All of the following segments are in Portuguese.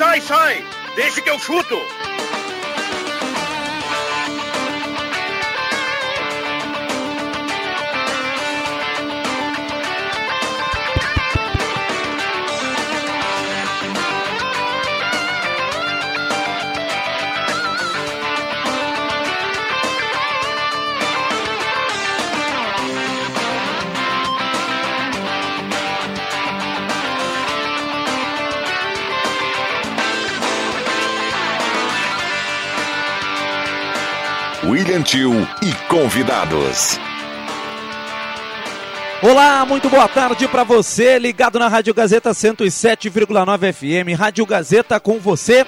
Sai, sai! Deixa que eu chuto! E convidados. Olá, muito boa tarde para você, ligado na Rádio Gazeta 107,9 FM. Rádio Gazeta com você.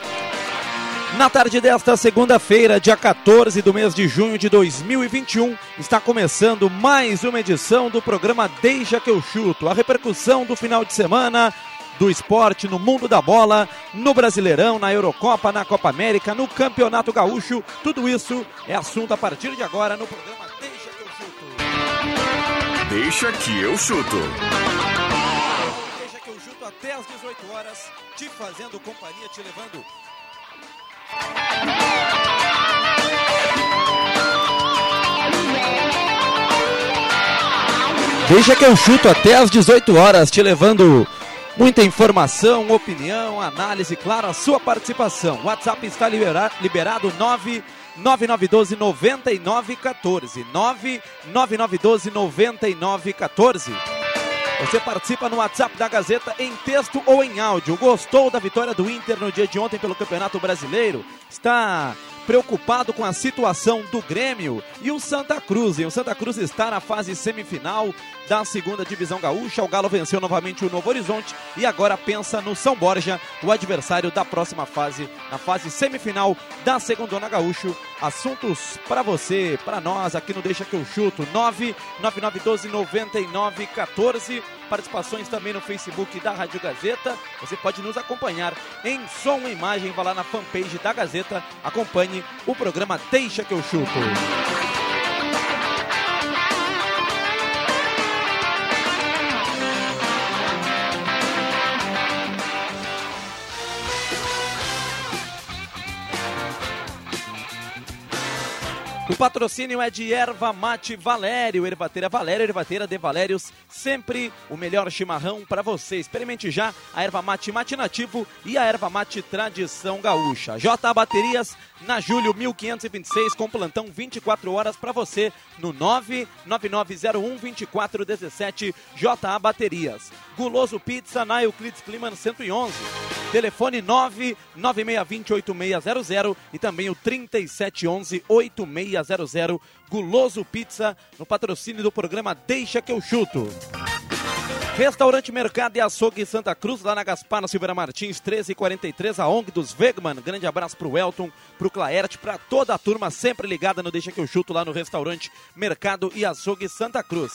Na tarde desta segunda-feira, dia 14 do mês de junho de 2021, está começando mais uma edição do programa Deixa que eu chuto. A repercussão do final de semana, do esporte no mundo da bola, no Brasileirão, na Eurocopa, na Copa América, no Campeonato Gaúcho. Tudo isso é assunto a partir de agora no programa Deixa que eu chuto. Deixa que eu chuto. Até às 18 horas, te fazendo companhia, te levando. Deixa que eu chuto até às 18 horas, te levando Muita informação, opinião, análise, claro, a sua participação. O WhatsApp está libera liberado 99912 9914. 99912 9914. Você participa no WhatsApp da Gazeta em texto ou em áudio. Gostou da vitória do Inter no dia de ontem pelo Campeonato Brasileiro? Está preocupado com a situação do Grêmio e o Santa Cruz. E o Santa Cruz está na fase semifinal da segunda divisão gaúcha. O Galo venceu novamente o Novo Horizonte e agora pensa no São Borja, o adversário da próxima fase, na fase semifinal da segunda gaúcho. Assuntos para você, para nós aqui no Deixa que eu chuto. 99912 9914 participações também no Facebook da Rádio Gazeta. Você pode nos acompanhar em som e imagem. Vá lá na fanpage da Gazeta. Acompanhe o programa Deixa que eu chuto. Patrocínio é de Erva Mate Valério, Ervateira Valério, Ervateira de Valérios, sempre o melhor chimarrão para você. Experimente já a Erva Mate Matinativo e a Erva Mate Tradição Gaúcha. J Baterias na Julho 1526 com plantão 24 horas para você no 99901 2417 JA Baterias. Guloso Pizza na Euclides Kliman 111. Telefone 996208600 e também o 37118600 Guloso Pizza no patrocínio do programa Deixa que eu chuto. Restaurante Mercado e Açougue Santa Cruz, lá na Gaspar, na Silveira Martins, 1343, a ONG dos Wegman. Grande abraço pro Elton, pro Claerte, pra toda a turma sempre ligada no Deixa que eu chuto lá no restaurante Mercado e Açougue Santa Cruz.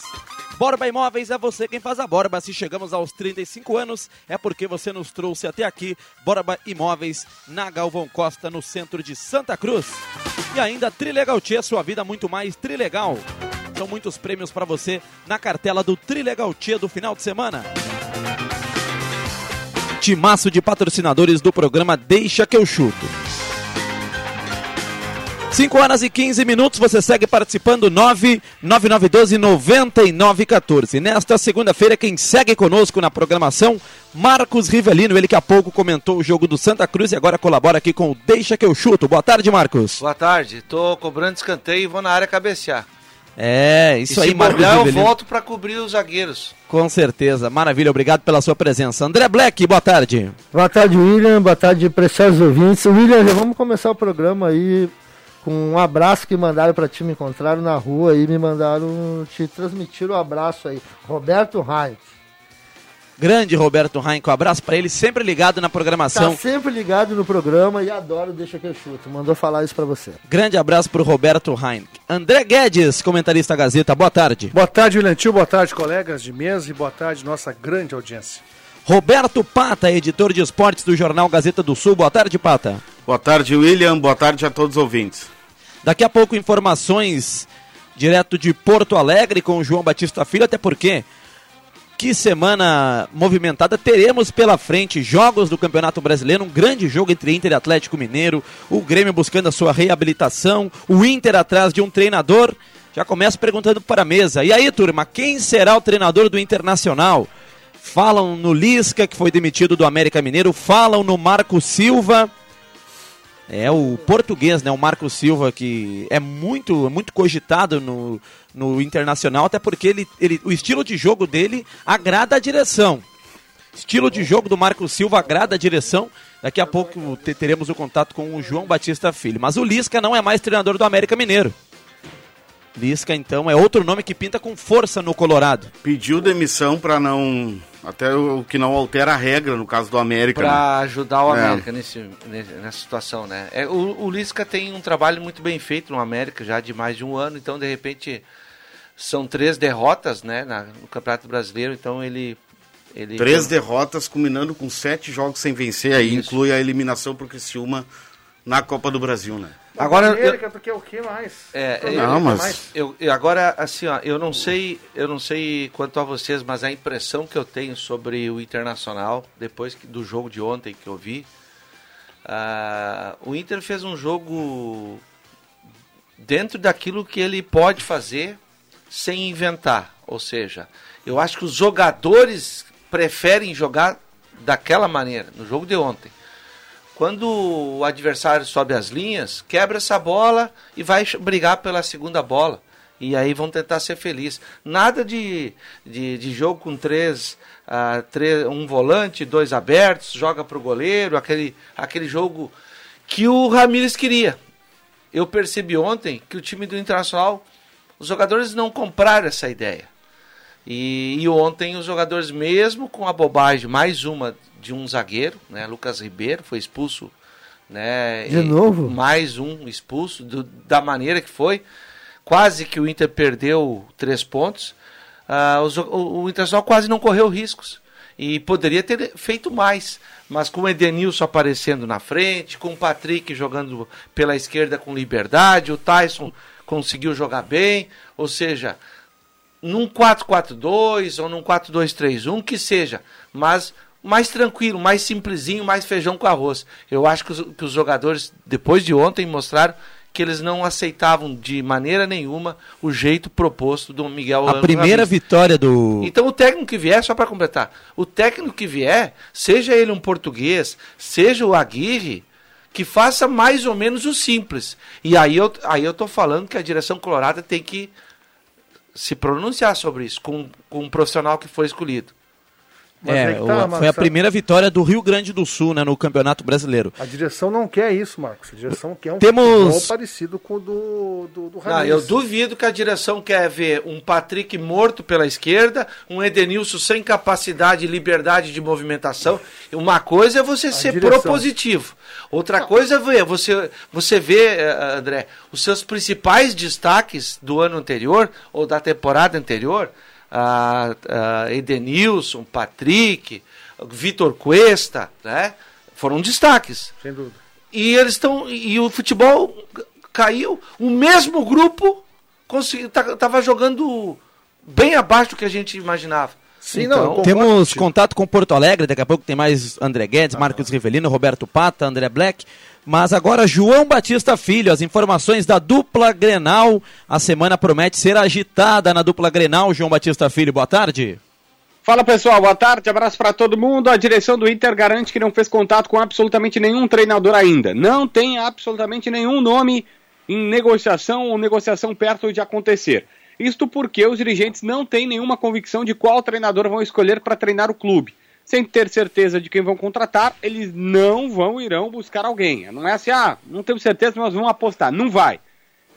Borba Imóveis é você quem faz a borba. Se chegamos aos 35 anos, é porque você nos trouxe até aqui. Borba Imóveis, na Galvão Costa, no centro de Santa Cruz. E ainda Trilegal Tia, sua vida muito mais Trilegal. São muitos prêmios para você na cartela do Trilegal Tia do final de semana. Timaço de patrocinadores do programa Deixa que eu chuto. 5 horas e 15 minutos, você segue participando 99912 9914. Nesta segunda-feira, quem segue conosco na programação, Marcos Rivelino, ele que há pouco comentou o jogo do Santa Cruz e agora colabora aqui com o Deixa que eu chuto. Boa tarde, Marcos. Boa tarde, tô cobrando escanteio e vou na área cabecear. É, isso e aí, se Marcos bobear, eu Rivelino. volto para cobrir os zagueiros. Com certeza, maravilha, obrigado pela sua presença. André Black, boa tarde. Boa tarde, William. Boa tarde, preciosos ouvintes. William, já vamos começar o programa aí com um abraço que mandaram para ti. Me encontraram na rua e me mandaram te transmitir o abraço aí. Roberto Heinz. Grande Roberto Heinck, um abraço para ele, sempre ligado na programação. Tá sempre ligado no programa e adoro Deixa que eu chuto. Mandou falar isso para você. Grande abraço pro Roberto Heinck. André Guedes, comentarista Gazeta, boa tarde. Boa tarde, William Tio, boa tarde, colegas de mesa e boa tarde, nossa grande audiência. Roberto Pata, editor de esportes do jornal Gazeta do Sul. Boa tarde, Pata. Boa tarde, William. Boa tarde a todos os ouvintes. Daqui a pouco, informações direto de Porto Alegre com o João Batista Filho, até porque que semana movimentada teremos pela frente jogos do Campeonato Brasileiro, um grande jogo entre Inter e Atlético Mineiro, o Grêmio buscando a sua reabilitação, o Inter atrás de um treinador. Já começo perguntando para a mesa. E aí, turma, quem será o treinador do Internacional? Falam no Lisca, que foi demitido do América Mineiro, falam no Marco Silva. É o português, né? O Marco Silva, que é muito, muito cogitado no, no Internacional, até porque ele, ele, o estilo de jogo dele agrada a direção. Estilo de jogo do Marco Silva agrada a direção. Daqui a pouco teremos o contato com o João Batista Filho. Mas o Lisca não é mais treinador do América Mineiro. Lisca, então, é outro nome que pinta com força no Colorado. Pediu demissão para não. Até o que não altera a regra no caso do América. Para né? ajudar o é. América é. nesse, nessa situação, né? É, o, o Lisca tem um trabalho muito bem feito no América já de mais de um ano, então de repente são três derrotas, né, na, no Campeonato Brasileiro, então ele. ele três derrotas, combinando com sete jogos sem vencer, aí Isso. inclui a eliminação para o Criciúma na Copa do Brasil, né? Agora América, porque o que mais? É, eu, não, mas eu, eu, agora assim, ó, eu não sei, eu não sei quanto a vocês, mas a impressão que eu tenho sobre o Internacional depois que, do jogo de ontem que eu vi, uh, o Inter fez um jogo dentro daquilo que ele pode fazer sem inventar, ou seja, eu acho que os jogadores preferem jogar daquela maneira no jogo de ontem. Quando o adversário sobe as linhas, quebra essa bola e vai brigar pela segunda bola. E aí vão tentar ser felizes. Nada de, de, de jogo com três, uh, três, um volante, dois abertos, joga para o goleiro, aquele, aquele jogo que o Ramires queria. Eu percebi ontem que o time do Internacional, os jogadores não compraram essa ideia. E, e ontem os jogadores, mesmo com a bobagem, mais uma de um zagueiro, né? Lucas Ribeiro foi expulso, né? De novo? Mais um expulso do, da maneira que foi. Quase que o Inter perdeu três pontos. Os, o, o Internacional quase não correu riscos e poderia ter feito mais, mas com o Edenilson aparecendo na frente, com o Patrick jogando pela esquerda com liberdade, o Tyson conseguiu jogar bem, ou seja, num 4-4-2 ou num 4-2-3-1 que seja, mas mais tranquilo, mais simplesinho, mais feijão com arroz. Eu acho que os, que os jogadores, depois de ontem, mostraram que eles não aceitavam de maneira nenhuma o jeito proposto do Miguel A primeira vitória do. Então o técnico que vier, só para completar, o técnico que vier, seja ele um português, seja o Aguirre, que faça mais ou menos o simples. E aí eu, aí eu tô falando que a direção colorada tem que se pronunciar sobre isso com, com um profissional que foi escolhido. É, é tá, foi a primeira vitória do Rio Grande do Sul né, no Campeonato Brasileiro. A direção não quer isso, Marcos. A direção quer um Temos... parecido com o do, do, do Não, eu duvido que a direção quer ver um Patrick morto pela esquerda, um Edenilson sem capacidade e liberdade de movimentação. Uma coisa é você a ser direção. propositivo. Outra não. coisa é você, você vê, eh, André, os seus principais destaques do ano anterior ou da temporada anterior a, a Edenilson, Patrick, Vitor Cuesta, né? Foram destaques. Sem dúvida. E eles estão. E o futebol caiu. O mesmo grupo estava tá, jogando bem abaixo do que a gente imaginava. Sim, então, não, temos contato com Porto Alegre, daqui a pouco tem mais André Guedes, ah, Marcos Rivelino, Roberto Pata, André Black. Mas agora João Batista Filho, as informações da dupla Grenal. A semana promete ser agitada na dupla Grenal. João Batista Filho, boa tarde. Fala pessoal, boa tarde, abraço para todo mundo. A direção do Inter garante que não fez contato com absolutamente nenhum treinador ainda. Não tem absolutamente nenhum nome em negociação ou negociação perto de acontecer. Isto porque os dirigentes não têm nenhuma convicção de qual treinador vão escolher para treinar o clube sem ter certeza de quem vão contratar, eles não vão irão buscar alguém. Não é assim, ah, não temos certeza, mas vamos apostar. Não vai.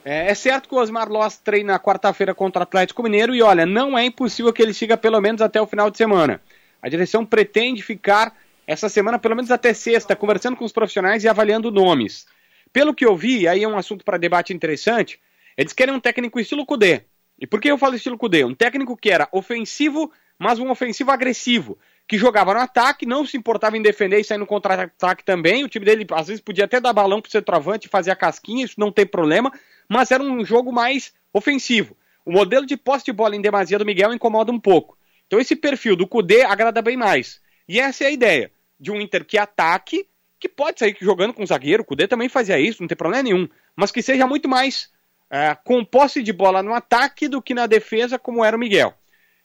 É, é certo que o Osmar Loss treina quarta-feira contra o Atlético Mineiro e olha, não é impossível que ele siga pelo menos até o final de semana. A direção pretende ficar essa semana, pelo menos até sexta, conversando com os profissionais e avaliando nomes. Pelo que eu vi, aí é um assunto para debate interessante, eles querem um técnico estilo Cudê. E por que eu falo estilo Cudê? Um técnico que era ofensivo, mas um ofensivo agressivo, que jogava no ataque, não se importava em defender e sair no contra-ataque também. O time dele, às vezes, podia até dar balão para o centroavante fazer a casquinha, isso não tem problema, mas era um jogo mais ofensivo. O modelo de posse de bola em demasia do Miguel incomoda um pouco. Então esse perfil do Cudê agrada bem mais. E essa é a ideia, de um Inter que ataque, que pode sair jogando com zagueiro, o Cudê também fazia isso, não tem problema nenhum, mas que seja muito mais é, com posse de bola no ataque do que na defesa, como era o Miguel.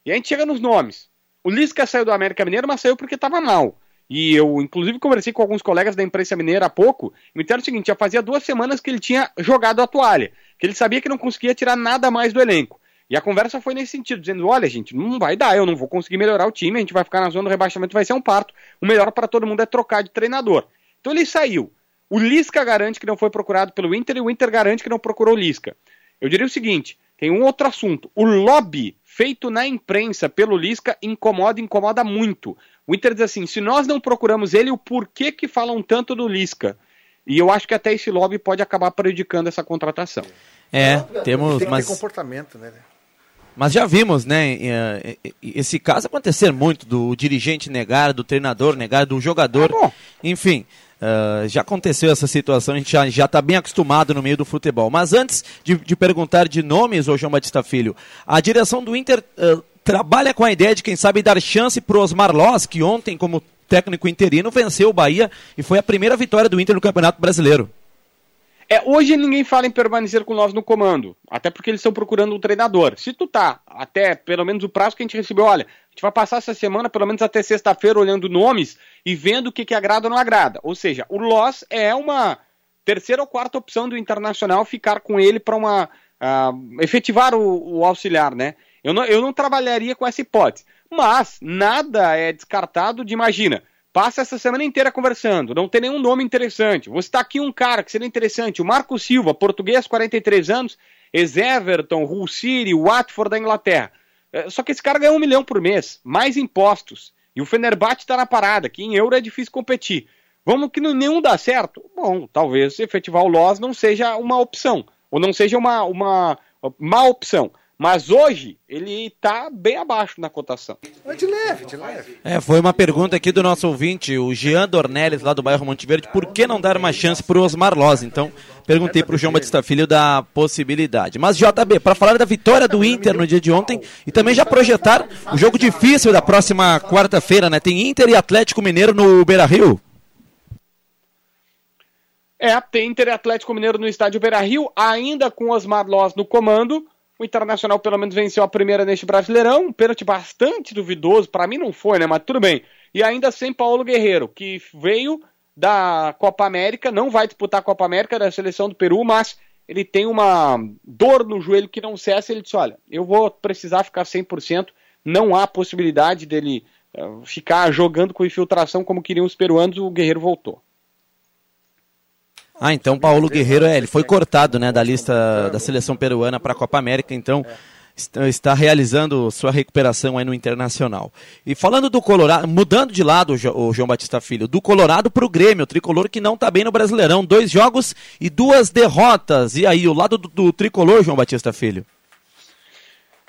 E a gente chega nos nomes. O Lisca saiu do América Mineiro, mas saiu porque estava mal. E eu, inclusive, conversei com alguns colegas da imprensa mineira há pouco. Me disseram o seguinte: já fazia duas semanas que ele tinha jogado a toalha, que ele sabia que não conseguia tirar nada mais do elenco. E a conversa foi nesse sentido, dizendo: olha, gente, não vai dar, eu não vou conseguir melhorar o time, a gente vai ficar na zona do rebaixamento, vai ser um parto. O melhor para todo mundo é trocar de treinador. Então ele saiu. O Lisca garante que não foi procurado pelo Inter e o Inter garante que não procurou o Lisca. Eu diria o seguinte: tem um outro assunto. O lobby feito na imprensa pelo Lisca incomoda, incomoda muito. O Inter diz assim: se nós não procuramos ele, o porquê que falam tanto do Lisca? E eu acho que até esse lobby pode acabar prejudicando essa contratação. É, temos. Tem mas... comportamento, né? Mas já vimos, né, esse caso acontecer muito, do dirigente negar, do treinador negar, do jogador. Ah, enfim, uh, já aconteceu essa situação, a gente já está bem acostumado no meio do futebol. Mas antes de, de perguntar de nomes, ô João Batista Filho, a direção do Inter uh, trabalha com a ideia de, quem sabe, dar chance para o Osmar Loz, que ontem, como técnico interino, venceu o Bahia e foi a primeira vitória do Inter no Campeonato Brasileiro. É, hoje ninguém fala em permanecer com nós no comando, até porque eles estão procurando um treinador. Se tu tá, até pelo menos o prazo que a gente recebeu, olha, gente vai passar essa semana, pelo menos até sexta-feira, olhando nomes e vendo o que, que agrada ou não agrada. Ou seja, o Loss é uma terceira ou quarta opção do Internacional ficar com ele para uma. Uh, efetivar o, o, auxiliar, né? Eu não, eu não trabalharia com essa hipótese. Mas nada é descartado de, imagina, Passa essa semana inteira conversando, não tem nenhum nome interessante. Vou citar aqui um cara que seria interessante, o Marco Silva, português, 43 anos, ex-Everton, Hull City, Watford da Inglaterra. É, só que esse cara ganha um milhão por mês, mais impostos. E o Fenerbahçe está na parada, que em euro é difícil competir. Vamos que nenhum dá certo? Bom, talvez efetivar o Loss não seja uma opção, ou não seja uma, uma má opção. Mas hoje ele está bem abaixo na cotação. É de leve, de leve. É, foi uma pergunta aqui do nosso ouvinte, o Jean Dornelles, lá do bairro Monte Verde, por que não dar uma chance para o Osmar Loz? Então, perguntei para o João Batista Filho da possibilidade. Mas, JB, para falar da vitória do Inter no dia de ontem e também já projetar o jogo difícil da próxima quarta-feira, né? Tem Inter e Atlético Mineiro no Beira-Rio. É, tem Inter e Atlético Mineiro no estádio Beira-Rio, ainda com Osmar Loz no comando. O Internacional pelo menos venceu a primeira neste Brasileirão, um pênalti bastante duvidoso, para mim não foi, né, mas tudo bem. E ainda sem Paulo Guerreiro, que veio da Copa América, não vai disputar a Copa América da seleção do Peru, mas ele tem uma dor no joelho que não cessa, ele disse, olha, eu vou precisar ficar 100%, não há possibilidade dele uh, ficar jogando com infiltração como queriam os peruanos, o Guerreiro voltou. Ah, então Paulo Guerreiro, é, ele foi cortado né, da lista da seleção peruana para a Copa América, então está realizando sua recuperação aí no Internacional. E falando do Colorado, mudando de lado o João Batista Filho, do Colorado para o Grêmio, o tricolor que não está bem no Brasileirão, dois jogos e duas derrotas. E aí, o lado do, do tricolor, João Batista Filho?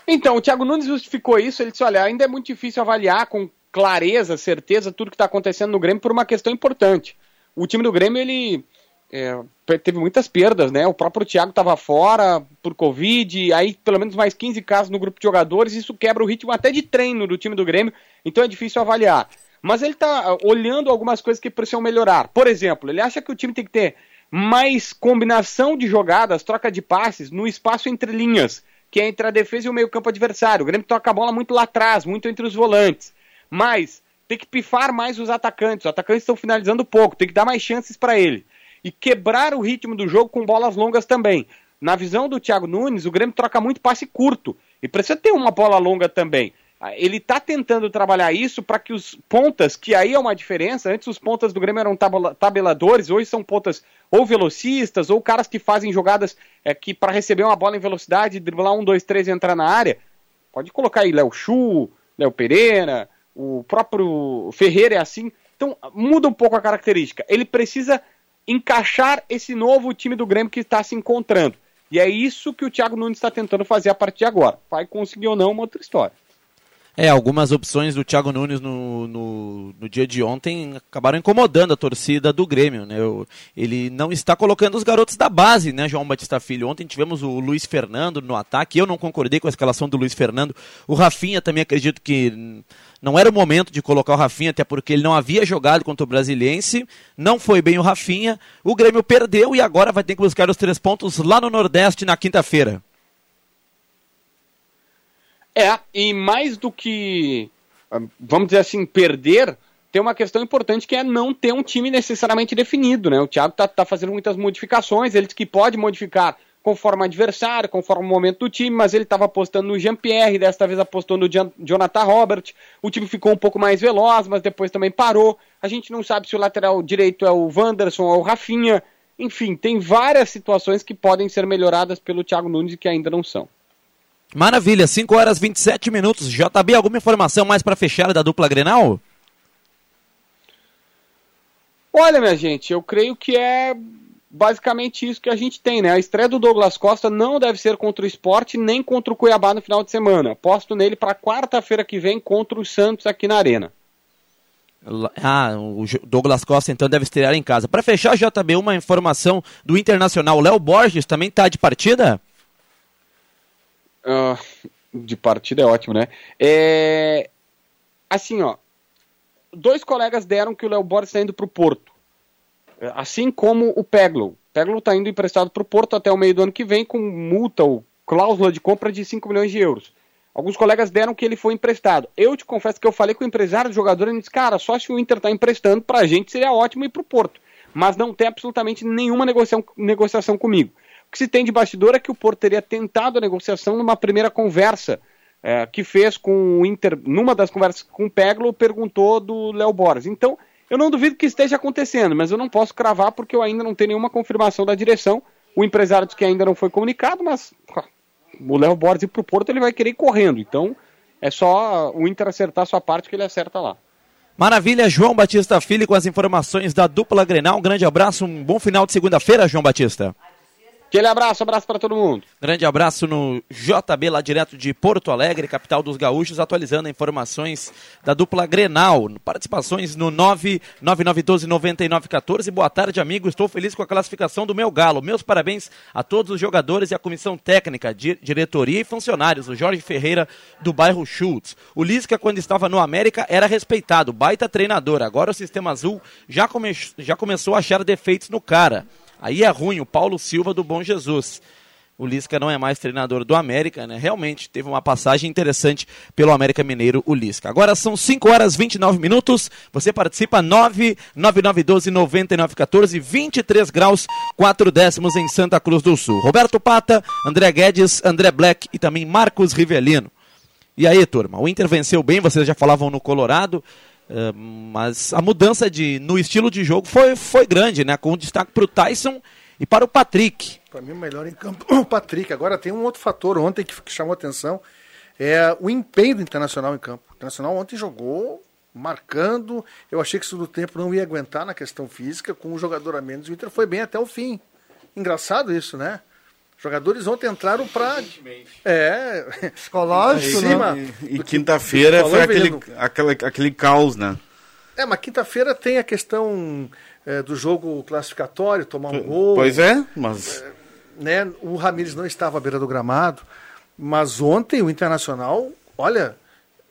Então, o Thiago Nunes justificou isso, ele disse, olha, ainda é muito difícil avaliar com clareza, certeza, tudo que está acontecendo no Grêmio por uma questão importante. O time do Grêmio, ele é, teve muitas perdas, né? O próprio Thiago estava fora por Covid, aí pelo menos mais 15 casos no grupo de jogadores, isso quebra o ritmo até de treino do time do Grêmio, então é difícil avaliar. Mas ele está uh, olhando algumas coisas que precisam melhorar. Por exemplo, ele acha que o time tem que ter mais combinação de jogadas, troca de passes no espaço entre linhas, que é entre a defesa e o meio-campo adversário. O Grêmio toca a bola muito lá atrás, muito entre os volantes. Mas tem que pifar mais os atacantes. Os atacantes estão finalizando pouco, tem que dar mais chances para ele e quebrar o ritmo do jogo com bolas longas também. Na visão do Thiago Nunes, o Grêmio troca muito passe curto e precisa ter uma bola longa também. Ah, ele está tentando trabalhar isso para que os pontas, que aí é uma diferença, antes os pontas do Grêmio eram tabeladores, hoje são pontas ou velocistas, ou caras que fazem jogadas é, que para receber uma bola em velocidade, driblar um, dois, três e entrar na área. Pode colocar aí Léo Chu, Léo Pereira, o próprio Ferreira é assim. Então muda um pouco a característica. Ele precisa encaixar esse novo time do Grêmio que está se encontrando. E é isso que o Thiago Nunes está tentando fazer a partir de agora. Vai conseguir ou não, uma outra história. É, algumas opções do Thiago Nunes no, no, no, dia de ontem acabaram incomodando a torcida do Grêmio, né? Ele não está colocando os garotos da base, né, João Batista Filho? Ontem tivemos o Luiz Fernando no ataque, eu não concordei com a escalação do Luiz Fernando. O Rafinha também acredito que não era o momento de colocar o Rafinha, até porque ele não havia jogado contra o Brasiliense, não foi bem o Rafinha. O Grêmio perdeu e agora vai ter que buscar os três pontos lá no Nordeste na quinta-feira. É, e mais do que, ah, vamos dizer assim, perder, tem uma questão importante que é não ter um time necessariamente definido, né? O Thiago tá, tá fazendo muitas modificações, ele diz que pode modificar conforme adversário, conforme o momento do time, mas ele estava apostando no Jean-Pierre, desta vez apostou no Jonathan Robert. O time ficou um pouco mais veloz, mas depois também parou. A gente não sabe se o lateral direito é o Wanderson ou o Rafinha. Enfim, tem várias situações que podem ser melhoradas pelo Thiago Nunes e que ainda não são. Maravilha, 5 horas 27 minutos. JB, alguma informação mais para fechar da dupla Grenal? Olha, minha gente, eu creio que é basicamente isso que a gente tem, né? A estreia do Douglas Costa não deve ser contra o esporte nem contra o Cuiabá no final de semana. Aposto nele para quarta-feira que vem contra o Santos aqui na Arena. Ah, o Douglas Costa então deve estrear em casa. Para fechar, JB, uma informação do Internacional. Léo Borges também está de partida? De partida é ótimo, né? É... Assim, ó. Dois colegas deram que o Léo Borges está indo para o Porto. Assim como o Peglo. Peglo está indo emprestado para o Porto até o meio do ano que vem com multa ou cláusula de compra de 5 milhões de euros. Alguns colegas deram que ele foi emprestado. Eu te confesso que eu falei com o empresário do jogador e ele disse, cara, só se o Inter está emprestando para a gente seria ótimo ir para o Porto. Mas não tem absolutamente nenhuma negociação, negociação comigo. Que se tem de bastidor é que o Porto teria tentado a negociação numa primeira conversa é, que fez com o Inter, numa das conversas com o Peglo, perguntou do Léo Borges. Então, eu não duvido que esteja acontecendo, mas eu não posso cravar porque eu ainda não tenho nenhuma confirmação da direção. O empresário diz que ainda não foi comunicado, mas o Léo Borges ir para o Porto ele vai querer ir correndo. Então, é só o Inter acertar a sua parte que ele acerta lá. Maravilha, João Batista Filho com as informações da dupla Grenal. Um grande abraço, um bom final de segunda-feira, João Batista. Aquele abraço, abraço para todo mundo. Grande abraço no JB, lá direto de Porto Alegre, capital dos gaúchos, atualizando informações da dupla Grenal. Participações no 999129914. Boa tarde, amigo. Estou feliz com a classificação do meu galo. Meus parabéns a todos os jogadores e a comissão técnica, di diretoria e funcionários. O Jorge Ferreira, do bairro Schultz. O Lisca, quando estava no América, era respeitado, baita treinador. Agora o sistema azul já, come já começou a achar defeitos no cara. Aí é ruim, o Paulo Silva do Bom Jesus. O Lisca não é mais treinador do América, né? Realmente teve uma passagem interessante pelo América Mineiro, o Lisca. Agora são 5 horas e 29 minutos. Você participa 99912 9914, 23 graus 4 décimos em Santa Cruz do Sul. Roberto Pata, André Guedes, André Black e também Marcos Rivelino. E aí, turma, o Inter venceu bem, vocês já falavam no Colorado. Uh, mas a mudança de, no estilo de jogo foi, foi grande, né? Com destaque para o Tyson e para o Patrick. Para mim, o melhor em campo, o Patrick. Agora tem um outro fator ontem que, que chamou atenção: é o empenho do Internacional em campo. O Internacional ontem jogou marcando. Eu achei que isso do tempo não ia aguentar na questão física, com o jogador a menos. O Inter foi bem até o fim. Engraçado isso, né? Jogadores ontem entraram para. É. Psicológico, né? E, e quinta-feira foi aquele, aquele, aquele caos, né? É, mas quinta-feira tem a questão é, do jogo classificatório, tomar um gol. Pois é, mas. É, né, o Ramires não estava à beira do gramado, mas ontem o Internacional, olha,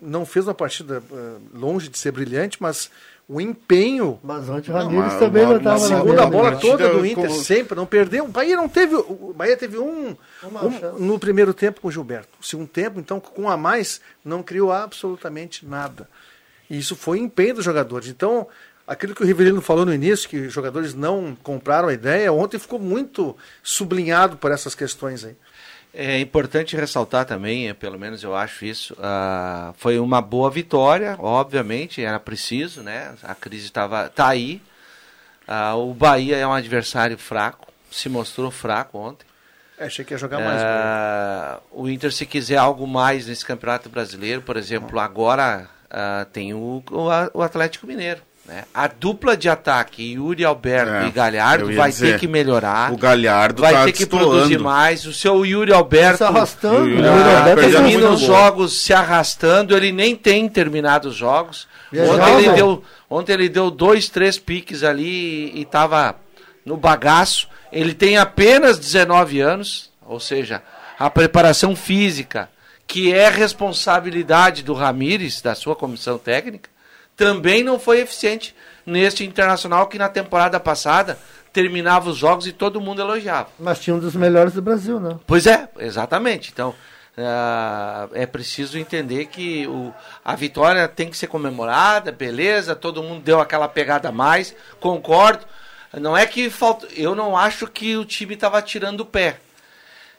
não fez uma partida uh, longe de ser brilhante, mas o empenho. Mas ontem o Ramires também não estava na segunda bola toda do Inter, como... sempre, não perdeu. O Bahia não teve. O Bahia teve um, um no primeiro tempo com o Gilberto. O segundo tempo, então, com a mais, não criou absolutamente nada. E isso foi empenho dos jogadores. Então, aquilo que o Rivelino falou no início, que os jogadores não compraram a ideia, ontem ficou muito sublinhado por essas questões aí. É importante ressaltar também, é, pelo menos eu acho isso, uh, foi uma boa vitória, obviamente, era preciso, né? A crise estava tá aí. Uh, o Bahia é um adversário fraco, se mostrou fraco ontem. É, achei que ia jogar mais. Uh, o Inter, se quiser algo mais nesse Campeonato Brasileiro, por exemplo, agora tem o, o Atlético Mineiro. Né? A dupla de ataque, Yuri Alberto é, e Galhardo, vai dizer, ter que melhorar. O Galhardo vai tá ter que produzir mais. O seu Yuri Alberto. Se arrastando. O Yuri Alberto termina os jogos se arrastando. Ele nem tem terminado os jogos. Ontem ele, deu, ontem ele deu dois, três piques ali e estava no bagaço. Ele tem apenas 19 anos, ou seja, a preparação física, que é responsabilidade do Ramires, da sua comissão técnica também não foi eficiente neste Internacional que na temporada passada terminava os jogos e todo mundo elogiava. Mas tinha um dos melhores do Brasil, né? Pois é, exatamente. Então, uh, é preciso entender que o, a vitória tem que ser comemorada, beleza, todo mundo deu aquela pegada a mais, concordo. Não é que falta. Eu não acho que o time estava tirando o pé.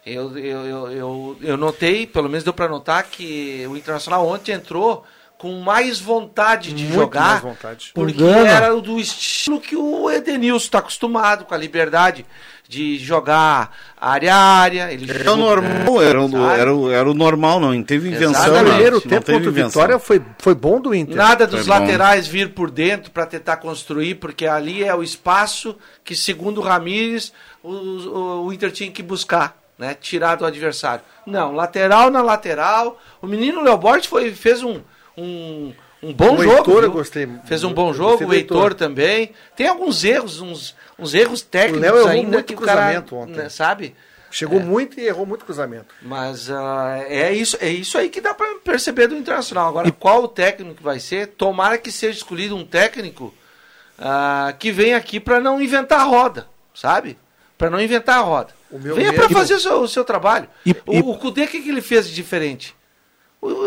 Eu, eu, eu, eu, eu notei, pelo menos deu para notar, que o Internacional ontem entrou com mais vontade de Muito jogar, vontade. porque era do estilo que o Edenilson está acostumado, com a liberdade de jogar área a área. Ele era o normal, era o, era, o, era o normal, não teve invenção. O primeiro tempo contra o Vitória foi, foi bom do Inter. Nada dos foi laterais bom. vir por dentro para tentar construir, porque ali é o espaço que, segundo o Ramires, o, o, o Inter tinha que buscar. Né, tirar do adversário. Não, lateral na lateral. O menino Léo Borges foi, fez um, um, um bom o jogo. Heitor, eu gostei. Fez um bom jogo, o Heitor, Heitor também. Tem alguns erros, uns, uns erros técnicos o ainda muito que o cara, ontem. Né, sabe? Chegou é. muito e errou muito cruzamento. Mas uh, é, isso, é isso aí que dá para perceber do Internacional. Agora, e... qual o técnico que vai ser? Tomara que seja escolhido um técnico uh, que venha aqui para não inventar a roda, sabe? Para não inventar a roda. Venha para fazer o seu, o seu trabalho. E, o, e... o Cudê, o que, que ele fez de diferente?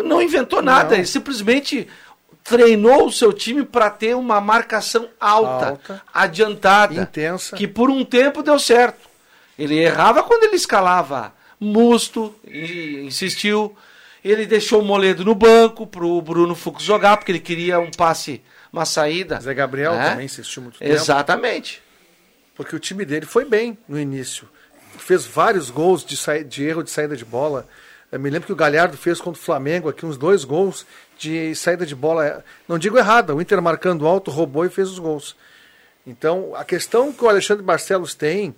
Não inventou nada, não. ele simplesmente treinou o seu time para ter uma marcação alta, alta, adiantada, intensa, que por um tempo deu certo. Ele errava quando ele escalava Musto, e insistiu. Ele deixou o Moledo no banco para o Bruno Fux jogar, porque ele queria um passe, uma saída. Zé Gabriel né? também insistiu muito tempo. Exatamente. Porque o time dele foi bem no início. Fez vários gols de, de erro de saída de bola. Eu me lembro que o Galhardo fez contra o Flamengo aqui uns dois gols de saída de bola. Não digo errada, o Inter marcando alto, roubou e fez os gols. Então, a questão que o Alexandre Barcelos tem,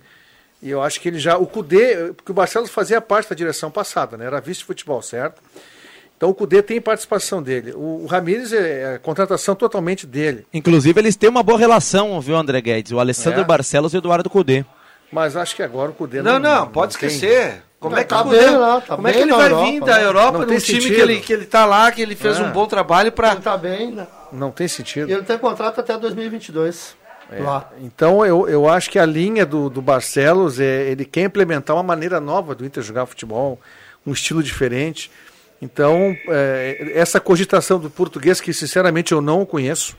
e eu acho que ele já. O Cudê, porque o Barcelos fazia parte da direção passada, né? Era vice de futebol, certo? Então o Cudê tem participação dele. O, o Ramires é, é a contratação totalmente dele. Inclusive, eles têm uma boa relação, viu, André Guedes? O Alessandro é. Barcelos e o Eduardo Cudê. Mas acho que agora o Cudê não. Não, não, pode não esquecer. Tem... Como é que, tá bem, lá, tá como é que ele vai Europa, vir da? Europa num time sentido. que ele, que ele tá lá, que ele fez é. um bom trabalho para. Ele tá bem, né? Não tem sentido. Ele tem contrato até 2022. É. Lá. Então eu, eu acho que a linha do, do Barcelos é ele quer implementar uma maneira nova do Inter jogar futebol, um estilo diferente. Então, é, essa cogitação do português, que sinceramente eu não conheço.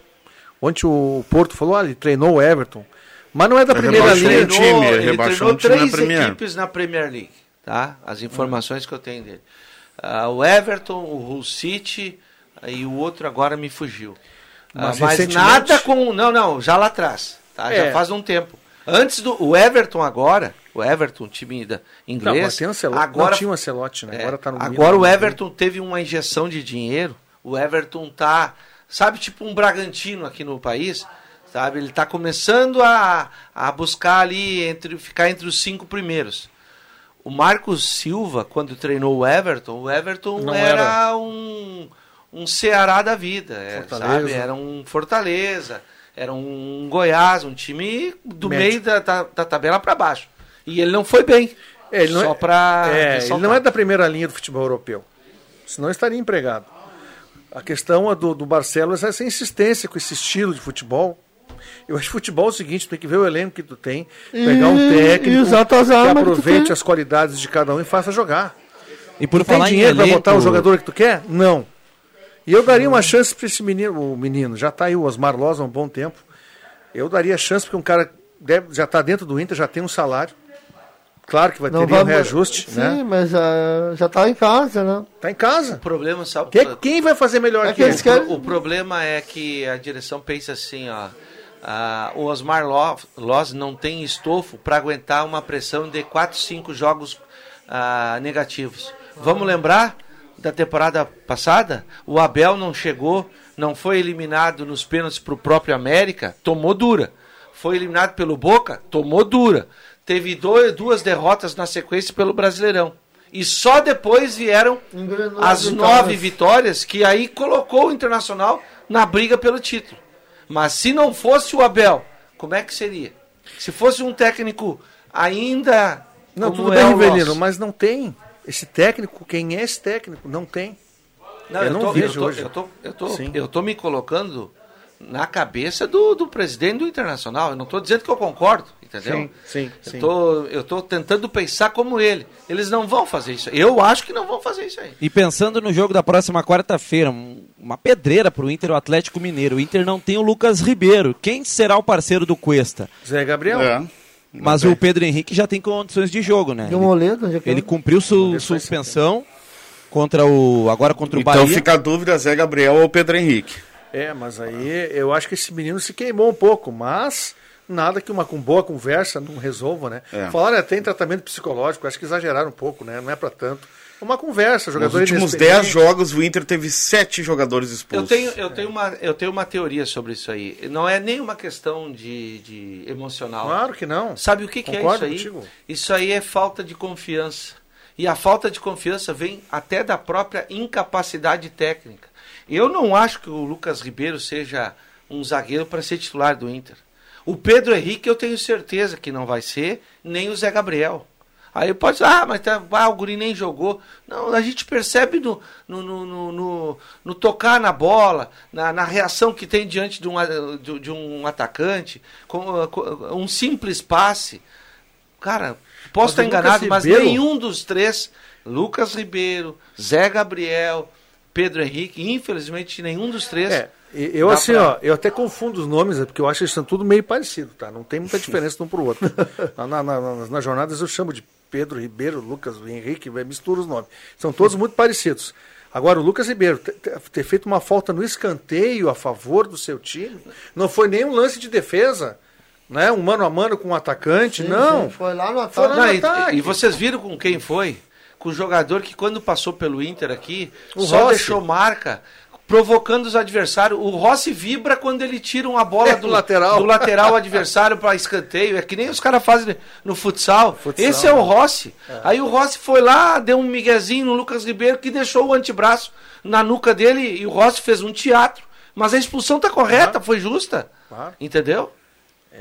Ontem o Porto falou, ah, ele treinou o Everton. Mas não é da primeira linha. Ele treinou, time, ele, ele treinou três na equipes na Premier League tá? As informações que eu tenho dele. Uh, o Everton, o Hull City e o outro agora me fugiu. Uh, mas, mas nada com. Não, não, já lá atrás. Tá? É. Já faz um tempo. Antes do. O Everton agora, o Everton, time da inglês. Não, Ancelotti. agora não tinha um Ancelotti, né? É, agora tá no Agora o Everton teve uma injeção de dinheiro. O Everton tá. Sabe, tipo um Bragantino aqui no país? Sabe? Ele está começando a, a buscar ali, entre, ficar entre os cinco primeiros. O Marcos Silva, quando treinou o Everton, o Everton Não era, era um, um Ceará da vida, é, sabe? Era um Fortaleza, era um Goiás, um time do Médio. meio da, da, da tabela para baixo. E ele não foi bem. É, ele só é, para é, ele não é da primeira linha do futebol europeu. Senão estaria empregado. A questão do, do Barcelos é essa insistência com esse estilo de futebol eu acho que futebol é o seguinte, tu tem que ver o elenco que tu tem, pegar um técnico que aproveite as qualidades de cada um e faça jogar. E por tu falar tem dinheiro para botar o jogador que tu quer? Não. E eu daria uma chance para esse menino, o menino, já está aí o Osmar Loz há um bom tempo. Eu daria chance porque um cara deve, já está dentro do Inter, já tem um salário. Claro que vai ter um reajuste, sim, né? mas uh, já está em casa, né? Está em casa. O problema, sabe? Quem, quem vai fazer melhor é que ele? Querem... O, o problema é que a direção pensa assim, ó. Uh, o Osmar Loz não tem estofo para aguentar uma pressão de 4, 5 jogos uh, negativos. Vamos lembrar da temporada passada? O Abel não chegou, não foi eliminado nos pênaltis para o próprio América, tomou dura. Foi eliminado pelo Boca, tomou dura. Teve dois, duas derrotas na sequência pelo Brasileirão. E só depois vieram Engrenou as nove vitórias, que aí colocou o Internacional na briga pelo título. Mas se não fosse o Abel, como é que seria? Se fosse um técnico ainda. Não, tudo é bem, Rivelino, mas não tem. Esse técnico, quem é esse técnico? Não tem. Não, eu, eu, não tô, vejo eu tô, hoje. Eu tô, eu tô, eu tô me colocando na cabeça do, do presidente do Internacional. Eu não estou dizendo que eu concordo, entendeu? Sim, sim. Eu sim. Tô, eu tô tentando pensar como ele. Eles não vão fazer isso. Eu acho que não vão fazer isso aí. E pensando no jogo da próxima quarta-feira, uma pedreira para o Inter, o Atlético Mineiro. O Inter não tem o Lucas Ribeiro. Quem será o parceiro do Cuesta? Zé Gabriel. É. Mas o Pedro Henrique já tem condições de jogo, né? Ele, Moledo, é ele cumpriu su, suspensão contra o agora contra o então, Bahia. Então fica a dúvida Zé Gabriel ou Pedro Henrique. É, mas aí eu acho que esse menino se queimou um pouco, mas nada que uma com boa conversa não resolva, né? É. Falaram até em tratamento psicológico, acho que exageraram um pouco, né? Não é para tanto. Uma conversa, jogador Nos últimos 10 jogos, o Inter teve 7 jogadores expulsos. Eu tenho, eu, tenho uma, eu tenho uma teoria sobre isso aí. Não é nem uma questão de, de emocional. Claro que não. Sabe o que, que é isso aí? Contigo. Isso aí é falta de confiança. E a falta de confiança vem até da própria incapacidade técnica. Eu não acho que o Lucas Ribeiro seja um zagueiro para ser titular do Inter. O Pedro Henrique eu tenho certeza que não vai ser, nem o Zé Gabriel. Aí pode dizer, ah, mas tá, ah, o Guri nem jogou. Não, a gente percebe no, no, no, no, no tocar na bola, na, na, reação que tem diante de um, de, de um atacante, com, com, um simples passe. Cara, posso estar enganado, mas nenhum dos três, Lucas Ribeiro, Zé Gabriel, Pedro Henrique, infelizmente nenhum dos três. É. Eu assim, pra... ó, eu até confundo os nomes, é porque eu acho que eles são tudo meio parecidos, tá? Não tem muita diferença de um pro outro. na, na, na, nas jornadas eu chamo de Pedro Ribeiro, Lucas Henrique, mistura os nomes. São todos muito parecidos. Agora, o Lucas Ribeiro ter, feito uma falta no escanteio a favor do seu time, não foi nenhum lance de defesa né? Um mano a mano com um atacante, sim, não. Sim, foi lá no ataque. Lá no não, ataque. E, e, vocês viram com quem foi? Com o jogador que quando passou pelo Inter aqui, o só Rossi. deixou marca provocando os adversários. O Rossi vibra quando ele tira uma bola é, do, lateral. do lateral adversário para escanteio. É que nem os caras fazem no futsal. futsal. Esse é o Rossi. É. Aí o Rossi foi lá, deu um miguezinho no Lucas Ribeiro que deixou o antebraço na nuca dele e o Rossi fez um teatro. Mas a expulsão tá correta, claro. foi justa. Claro. Entendeu?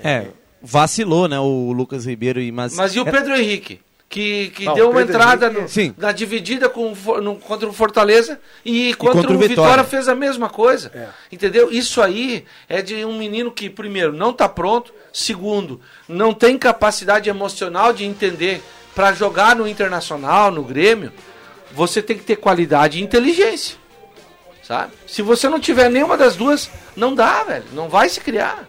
É, vacilou, né, o Lucas Ribeiro. Mas, mas e o Pedro Henrique? Que, que não, deu uma entrada no, na dividida com, no, contra o Fortaleza e contra, e contra o, Vitória. Vitória. fez a mesma coisa. É. Entendeu? Isso aí é de um menino que, primeiro, não está pronto, segundo, não tem capacidade emocional de entender para jogar no Internacional, no Grêmio, você tem que ter qualidade e inteligência. Sabe? Se você não tiver nenhuma das duas, não dá, velho. Não vai se criar.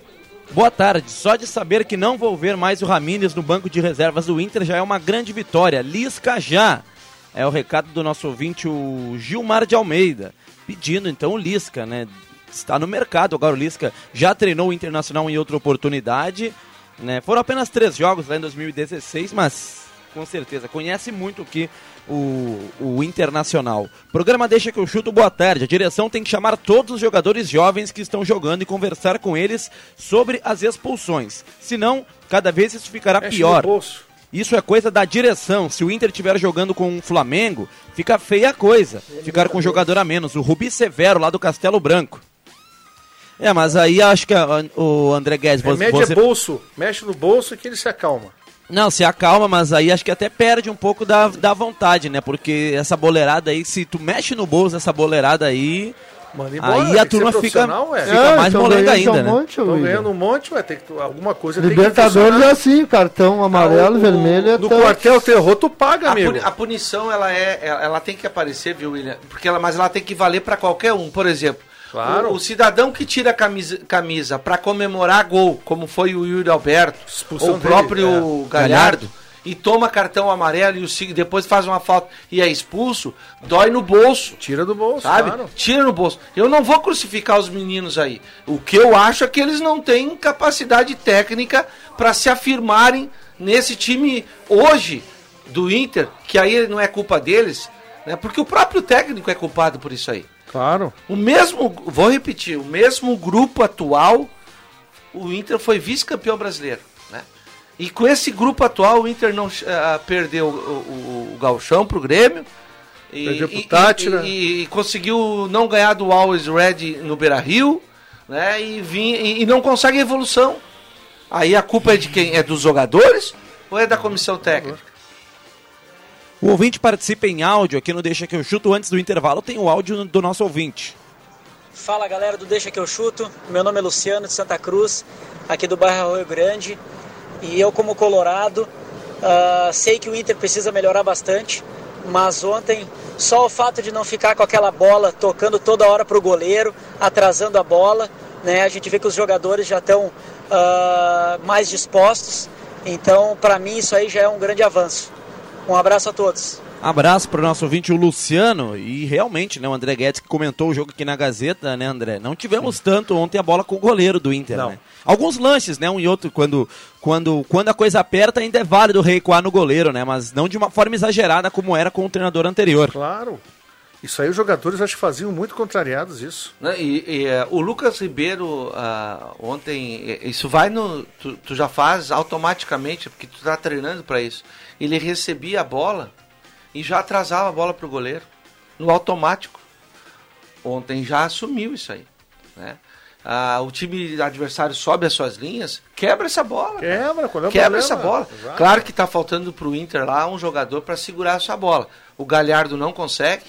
Boa tarde. Só de saber que não vou ver mais o Ramírez no banco de reservas do Inter já é uma grande vitória. Lisca já. É o recado do nosso ouvinte, o Gilmar de Almeida. Pedindo então o Lisca, né? Está no mercado agora o Lisca. Já treinou o Internacional em outra oportunidade. Né? Foram apenas três jogos lá em 2016, mas com certeza conhece muito o que o, o Internacional. Programa Deixa que eu chuto, boa tarde. A direção tem que chamar todos os jogadores jovens que estão jogando e conversar com eles sobre as expulsões. Senão, cada vez isso ficará Mexe pior. Isso é coisa da direção. Se o Inter estiver jogando com o Flamengo, fica feia a coisa. Ficar com um jogador a menos. O Rubi Severo, lá do Castelo Branco. É, mas aí acho que a, o André Guedes... Remédio você... é bolso. Mexe no bolso que ele se acalma. Não, se acalma, mas aí acho que até perde um pouco da, da vontade, né? Porque essa boleirada aí, se tu mexe no bolso essa boleirada aí, embora, aí a turma fica, ué. fica é, mais molenga ainda, né? Monte, Estão ganhando um monte, vai ter que alguma coisa Libertadores é assim, cartão amarelo, ah, o, vermelho. É no tão... quartel terror tu paga, a amigo. Puni, a punição ela é, ela tem que aparecer, viu, William? Porque ela, mas ela tem que valer para qualquer um. Por exemplo, Claro. O, o, cidadão que tira a camisa, camisa para comemorar gol, como foi o Yuri Alberto, Expulsão ou o próprio dele, é. Galhardo, Galhardo, e toma cartão amarelo e o depois faz uma falta e é expulso, dói no bolso. Tira do bolso, sabe? Claro. Tira no bolso. Eu não vou crucificar os meninos aí. O que eu acho é que eles não têm capacidade técnica para se afirmarem nesse time hoje do Inter, que aí não é culpa deles, Né? Porque o próprio técnico é culpado por isso aí. Claro. O mesmo, vou repetir, o mesmo grupo atual, o Inter foi vice-campeão brasileiro. Né? E com esse grupo atual, o Inter não uh, perdeu o, o, o Galchão pro Grêmio. E, perdeu pro Tati, e, e, e, conseguiu não ganhar do Always Red no Beira Rio. Né? E, vim, e, não consegue evolução. Aí a culpa é de quem? É dos jogadores ou é da comissão técnica? O ouvinte participa em áudio aqui no Deixa Que Eu Chuto. Antes do intervalo tem o áudio do nosso ouvinte. Fala galera do Deixa Que Eu Chuto. Meu nome é Luciano de Santa Cruz, aqui do bairro Rio Grande. E eu, como colorado, uh, sei que o Inter precisa melhorar bastante. Mas ontem, só o fato de não ficar com aquela bola tocando toda hora para o goleiro, atrasando a bola, né? A gente vê que os jogadores já estão uh, mais dispostos. Então, para mim, isso aí já é um grande avanço. Um abraço a todos. Abraço para o nosso ouvinte, o Luciano. E realmente, né, o André Guedes que comentou o jogo aqui na Gazeta, né, André? Não tivemos tanto ontem a bola com o goleiro do Inter, Não. né? Alguns lances, né, um e outro, quando, quando, quando a coisa aperta, ainda é válido recuar no goleiro, né? Mas não de uma forma exagerada como era com o treinador anterior. Claro. Isso aí os jogadores acho que faziam muito contrariados isso. Né, e, e uh, o Lucas Ribeiro uh, ontem, isso vai no. Tu, tu, já faz automaticamente, porque tu está treinando para isso. Ele recebia a bola e já atrasava a bola para o goleiro. No automático. Ontem já assumiu isso aí. Né? Ah, o time adversário sobe as suas linhas, quebra essa bola. Quebra, qual é o Quebra problema? essa bola. Exato. Claro que está faltando para o Inter lá um jogador para segurar essa bola. O Galhardo não consegue.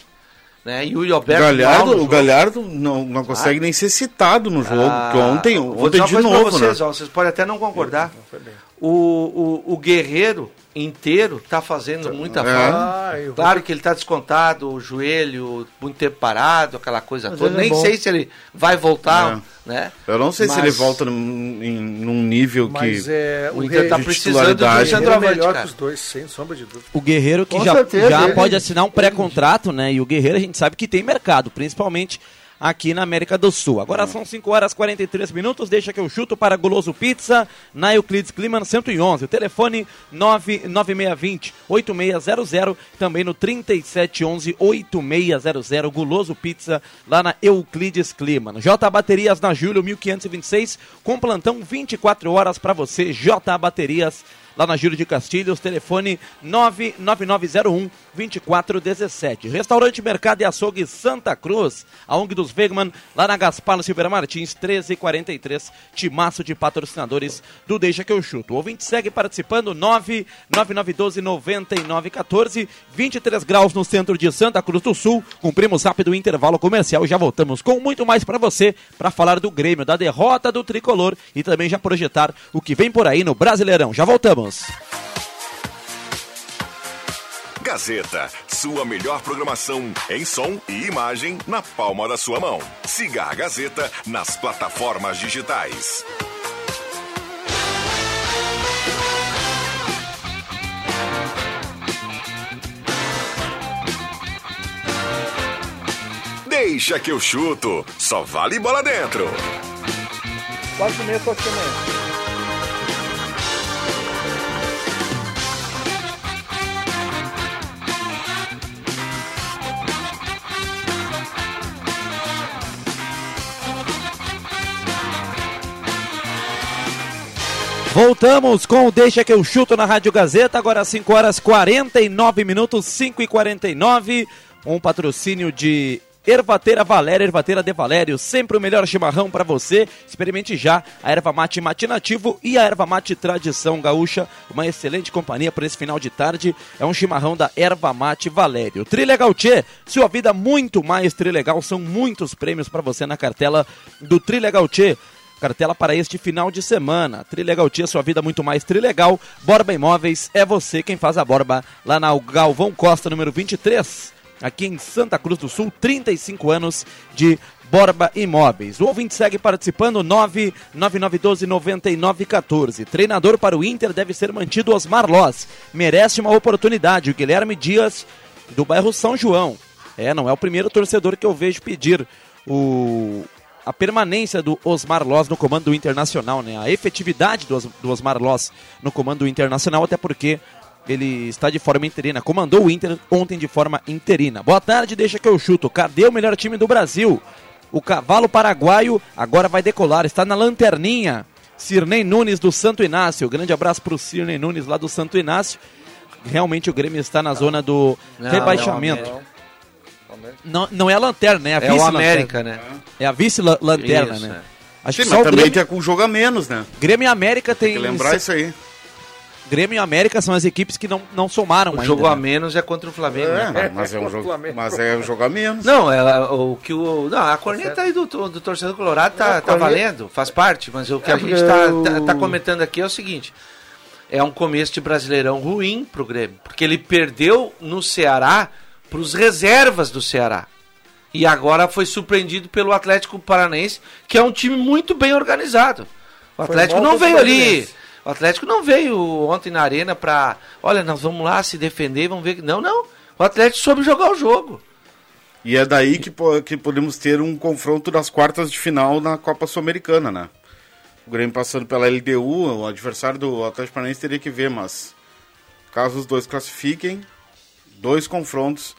Né? E o Alberto Galhardo, o Galhardo não, não consegue ah, nem ser citado no jogo. Ah, ontem, ontem de novo, vocês, né? ó, vocês podem até não concordar. O, o, o Guerreiro inteiro está fazendo muita é. falta. Ah, claro que ele está descontado, o joelho muito tempo parado, aquela coisa Mas toda. Nem é sei se ele vai voltar, é. né? Eu não sei Mas... se ele volta num, em, num nível Mas, que é, o Inter está precisando do centroavante, é melhor cara. que os dois, sem sombra de dúvida. O Guerreiro que Com já, certeza, já pode assinar um pré-contrato, né? E o Guerreiro a gente sabe que tem mercado, principalmente aqui na América do Sul. Agora são 5 horas e 43 minutos, deixa que eu chuto para Goloso Pizza, na Euclides Clima 111. O telefone 99620 8600, também no 3711 8600, Guloso Pizza, lá na Euclides Clima. J Baterias na Júlio 1526, com plantão 24 horas para você, J Baterias lá na Júlio de Castilhos, telefone 99901 2417. Restaurante Mercado e Açougue Santa Cruz, a ONG dos Wegman, lá na Gaspar Silveira Martins, 1343, timaço de patrocinadores do Deixa que eu chuto. O ouvinte segue participando, 99912 9914, 23 graus no centro de Santa Cruz do Sul. Cumprimos rápido o intervalo comercial e já voltamos com muito mais para você, para falar do Grêmio, da derrota do tricolor e também já projetar o que vem por aí no Brasileirão. Já voltamos. Gazeta, sua melhor programação em som e imagem na palma da sua mão. Siga a Gazeta nas plataformas digitais. Deixa que eu chuto, só vale bola dentro. Quase meia também. Voltamos com o Deixa que eu chuto na Rádio Gazeta, agora 5 horas 49 minutos, 5 e 49 Um patrocínio de Ervateira Valéria, Ervateira de Valério, sempre o melhor chimarrão para você. Experimente já a erva mate matinativo e a erva mate tradição gaúcha, uma excelente companhia para esse final de tarde. É um chimarrão da erva mate Valério. Trilegal Tchê, sua vida muito mais trilegal, são muitos prêmios para você na cartela do Trilegal Tchê. Cartela para este final de semana. Trilegal Tia, sua vida muito mais trilegal. Borba Imóveis, é você quem faz a borba lá na Galvão Costa, número 23, aqui em Santa Cruz do Sul. 35 anos de Borba Imóveis. O ouvinte segue participando, 99912-9914. Treinador para o Inter deve ser mantido Osmar Loz. Merece uma oportunidade. O Guilherme Dias, do bairro São João. É, não é o primeiro torcedor que eu vejo pedir o, a permanência do Osmar Loz no comando do Internacional, né? A efetividade do, Os, do Osmar Loz no comando do Internacional, até porque ele está de forma interina, comandou o Inter ontem de forma interina. Boa tarde, deixa que eu chuto. Cadê o melhor time do Brasil? O cavalo paraguaio agora vai decolar, está na lanterninha. Cirnei Nunes do Santo Inácio. Grande abraço para o Cirnei Nunes lá do Santo Inácio. Realmente o Grêmio está na zona do não, rebaixamento. Não, não, não, é a lanterna, né? É a é o América, né? É a vice-lanterna, né? Acho Sim, que só mas também Grêmio... tem com jogo a menos, né? Grêmio e América tem. Tem que lembrar isso aí. Grêmio e América são as equipes que não, não somaram o ainda. O jogo né? a menos é contra o Flamengo. É, né? mas, é um jogo, mas é um jogo a menos. Não, é, o que o. Não, a corneta aí do, do torcedor colorado tá, tá valendo, faz parte, mas o que a é, gente está tá, tá comentando aqui é o seguinte. É um começo de brasileirão ruim pro Grêmio. Porque ele perdeu no Ceará para os reservas do Ceará. E agora foi surpreendido pelo Atlético Paranaense, que é um time muito bem organizado. O Atlético não veio ali o Atlético não veio ontem na arena para, olha, nós vamos lá se defender, vamos ver. Não, não. O Atlético soube jogar o jogo. E é daí que, que podemos ter um confronto das quartas de final na Copa Sul-Americana, né? O Grêmio passando pela LDU, o adversário do Atlético Paranaense teria que ver, mas caso os dois classifiquem, dois confrontos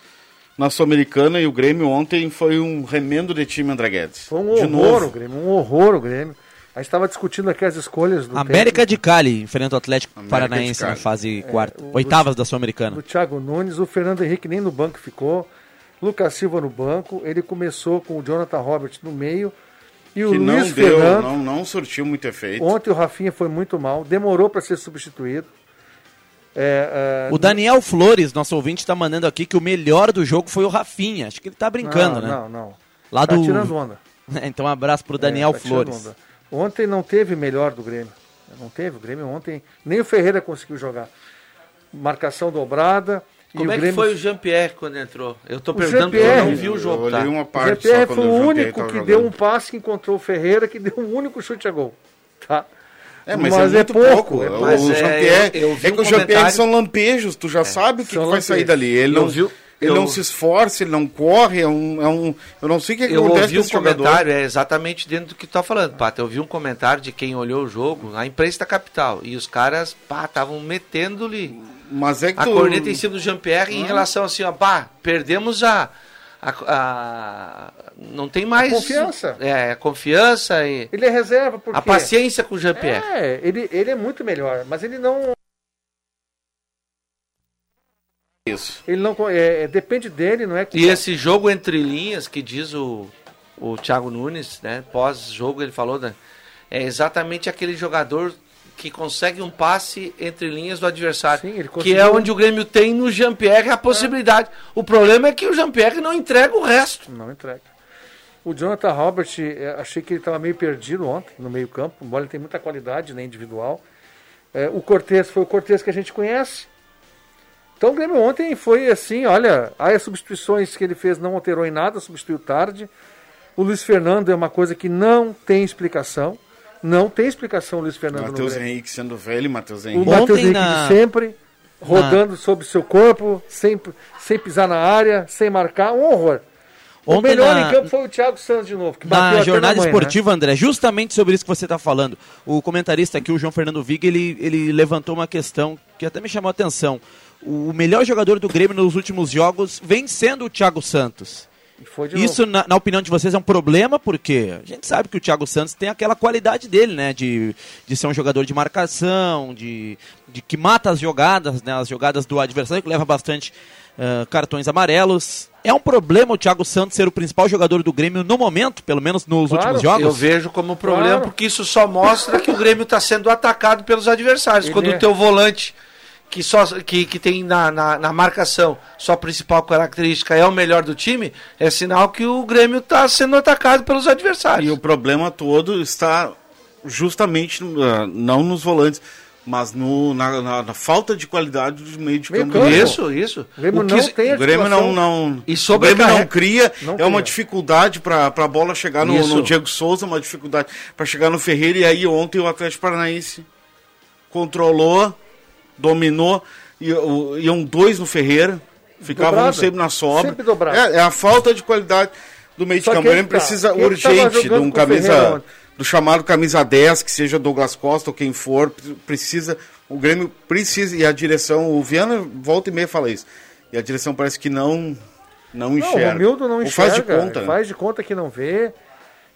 na Sul-Americana e o Grêmio ontem foi um remendo de time André Guedes. Foi um de horror novo. o Grêmio, um horror o Grêmio. A gente estava discutindo aqui as escolhas do. América tempo. de Cali enfrenta o Atlético América Paranaense na fase é, quarta, oitavas do, da Sul-Americana. O Thiago Nunes, o Fernando Henrique nem no banco ficou, Lucas Silva no banco. Ele começou com o Jonathan Roberts no meio. E o que Luiz não deu, Fernando. Não, não surtiu muito efeito. Ontem o Rafinha foi muito mal, demorou para ser substituído. É, é, o Daniel Flores, nosso ouvinte, está mandando aqui que o melhor do jogo foi o Rafinha. Acho que ele está brincando, não, né? Não, não. Lá tá do... tirando onda. então um abraço para o Daniel é, tá Flores. Ontem não teve melhor do Grêmio. Não teve. O Grêmio ontem. Nem o Ferreira conseguiu jogar. Marcação dobrada. Como é Grêmio... que foi o Jean-Pierre quando entrou? Eu estou perguntando porque eu não vi o jogo. Tá? Uma parte o Jean-Pierre foi o, único que deu um passe que encontrou o Ferreira, que deu um único chute a gol. Tá? É, mas, mas é, é pouco. pouco. É, o Jean-Pierre. É que o Jean-Pierre são lampejos, tu já é, sabe o que, que vai sair dali. Ele não, viu. Ele eu... não se esforça, ele não corre, é um. É um eu não sei o que, eu acontece ouvi um comentário, é exatamente dentro do que tu tá falando, Pato. Eu vi um comentário de quem olhou o jogo, a imprensa da capital. E os caras, pá, estavam metendo-lhe Mas é que a tu... corneta em cima do Jean-Pierre em relação assim, ó, pá, perdemos a. A, a, não tem mais. A confiança. É, a confiança e. Ele é reserva porque. A paciência com o Jean-Pierre. É, ele, ele é muito melhor, mas ele não Isso. Ele não é, é, depende dele, não é? Que... E esse jogo entre linhas que diz o, o Thiago Nunes, né? Pós-jogo ele falou, né? É exatamente aquele jogador que consegue um passe entre linhas do adversário. Sim, conseguiu... Que é onde o Grêmio tem no Jean-Pierre a possibilidade. É. O problema é que o Jean-Pierre não entrega o resto. Não entrega. O Jonathan Robert, é, achei que ele estava meio perdido ontem no meio-campo, embora ele tenha muita qualidade né, individual. É, o Cortez foi o Cortez que a gente conhece. Então o Grêmio ontem foi assim, olha, as substituições que ele fez não alterou em nada, substituiu tarde. O Luiz Fernando é uma coisa que não tem explicação. Não tem explicação, Luiz Fernando. Matheus Henrique sendo velho, Matheus Henrique. O Matheus Henrique na... sempre rodando na... sobre seu corpo, sem, sem pisar na área, sem marcar, um horror. Ontem o melhor na... em campo foi o Thiago Santos de novo. Que na jornada mãe, esportiva, né? André, justamente sobre isso que você está falando. O comentarista aqui, o João Fernando Viga, ele, ele levantou uma questão que até me chamou a atenção o melhor jogador do Grêmio nos últimos jogos vem sendo o Thiago Santos. Isso, na, na, opinião de vocês, é um problema, porque a gente sabe que o Thiago Santos tem aquela qualidade dele, né? De, de ser um jogador de marcação, de, de que mata as jogadas, né? As jogadas do adversário, que leva bastante uh, cartões amarelos. É um problema o Thiago Santos ser o principal jogador do Grêmio no momento, pelo menos nos claro, últimos jogos? Eu vejo como problema, claro. porque isso só mostra que o Grêmio está sendo atacado pelos adversários. Ele quando é. o teu volante que, só, que, que tem na, na, na, marcação sua principal característica é o melhor do time, é sinal que o Grêmio está sendo atacado pelos adversários. E o problema todo está justamente uh, não nos volantes, mas no, na, na, na, falta de qualidade do meio de campo. campo. Isso, isso. O Grêmio, o não, tem o Grêmio não, não, e o Grêmio não cria, não é cria. uma dificuldade para a bola chegar no, no, Diego Souza, uma dificuldade para chegar no Ferreira, e aí ontem o Atlético Paranaense controlou dominou, iam dois no Ferreira, ficavam sempre na sobra. Sempre dobrado. É, é, a falta de qualidade do meio Só de campo. Ele tá, precisa urgente de um camisa do chamado camisa 10, que seja Douglas Costa ou quem for, precisa O Grêmio precisa, e a direção, o Viana volta e meia fala isso. E a direção parece que não não enxerga. Não, o Romildo não enxerga. Faz de conta. Né? Faz de conta que não vê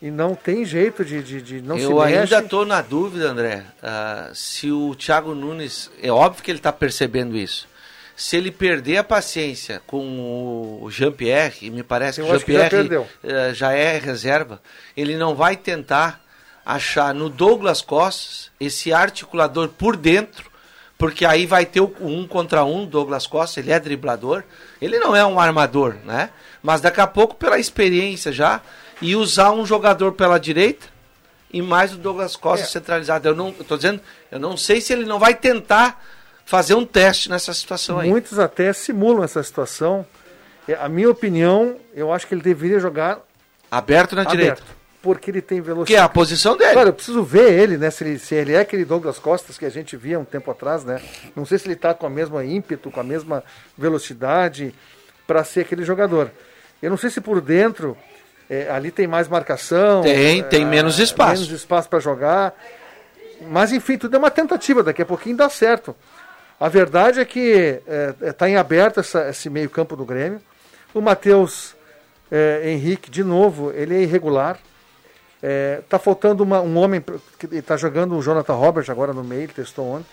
e não tem jeito de, de, de não Eu. Eu ainda estou na dúvida, André, uh, se o Thiago Nunes, é óbvio que ele está percebendo isso. Se ele perder a paciência com o Jean-Pierre, me parece que o Jean-Pierre já, uh, já é reserva, ele não vai tentar achar no Douglas Costas esse articulador por dentro, porque aí vai ter o um contra um, Douglas Costa, ele é driblador, ele não é um armador, né? Mas daqui a pouco, pela experiência já, e usar um jogador pela direita e mais o Douglas Costa é. centralizado. Eu não estou dizendo, eu não sei se ele não vai tentar fazer um teste nessa situação aí. Muitos até simulam essa situação. É, a minha opinião, eu acho que ele deveria jogar aberto na aberto, direita. Porque ele tem velocidade. Que é a posição dele. Claro, eu preciso ver ele, né? Se ele, se ele é aquele Douglas Costas que a gente via um tempo atrás, né? Não sei se ele está com a mesma ímpeto, com a mesma velocidade para ser aquele jogador. Eu não sei se por dentro é, ali tem mais marcação. Tem, tem é, menos espaço. Menos espaço para jogar. Mas enfim, tudo é uma tentativa, daqui a pouquinho dá certo. A verdade é que está é, é, em aberto essa, esse meio-campo do Grêmio. O Matheus é, Henrique, de novo, ele é irregular. Está faltando uma, um homem que está jogando o Jonathan Roberts agora no meio, ele testou ontem.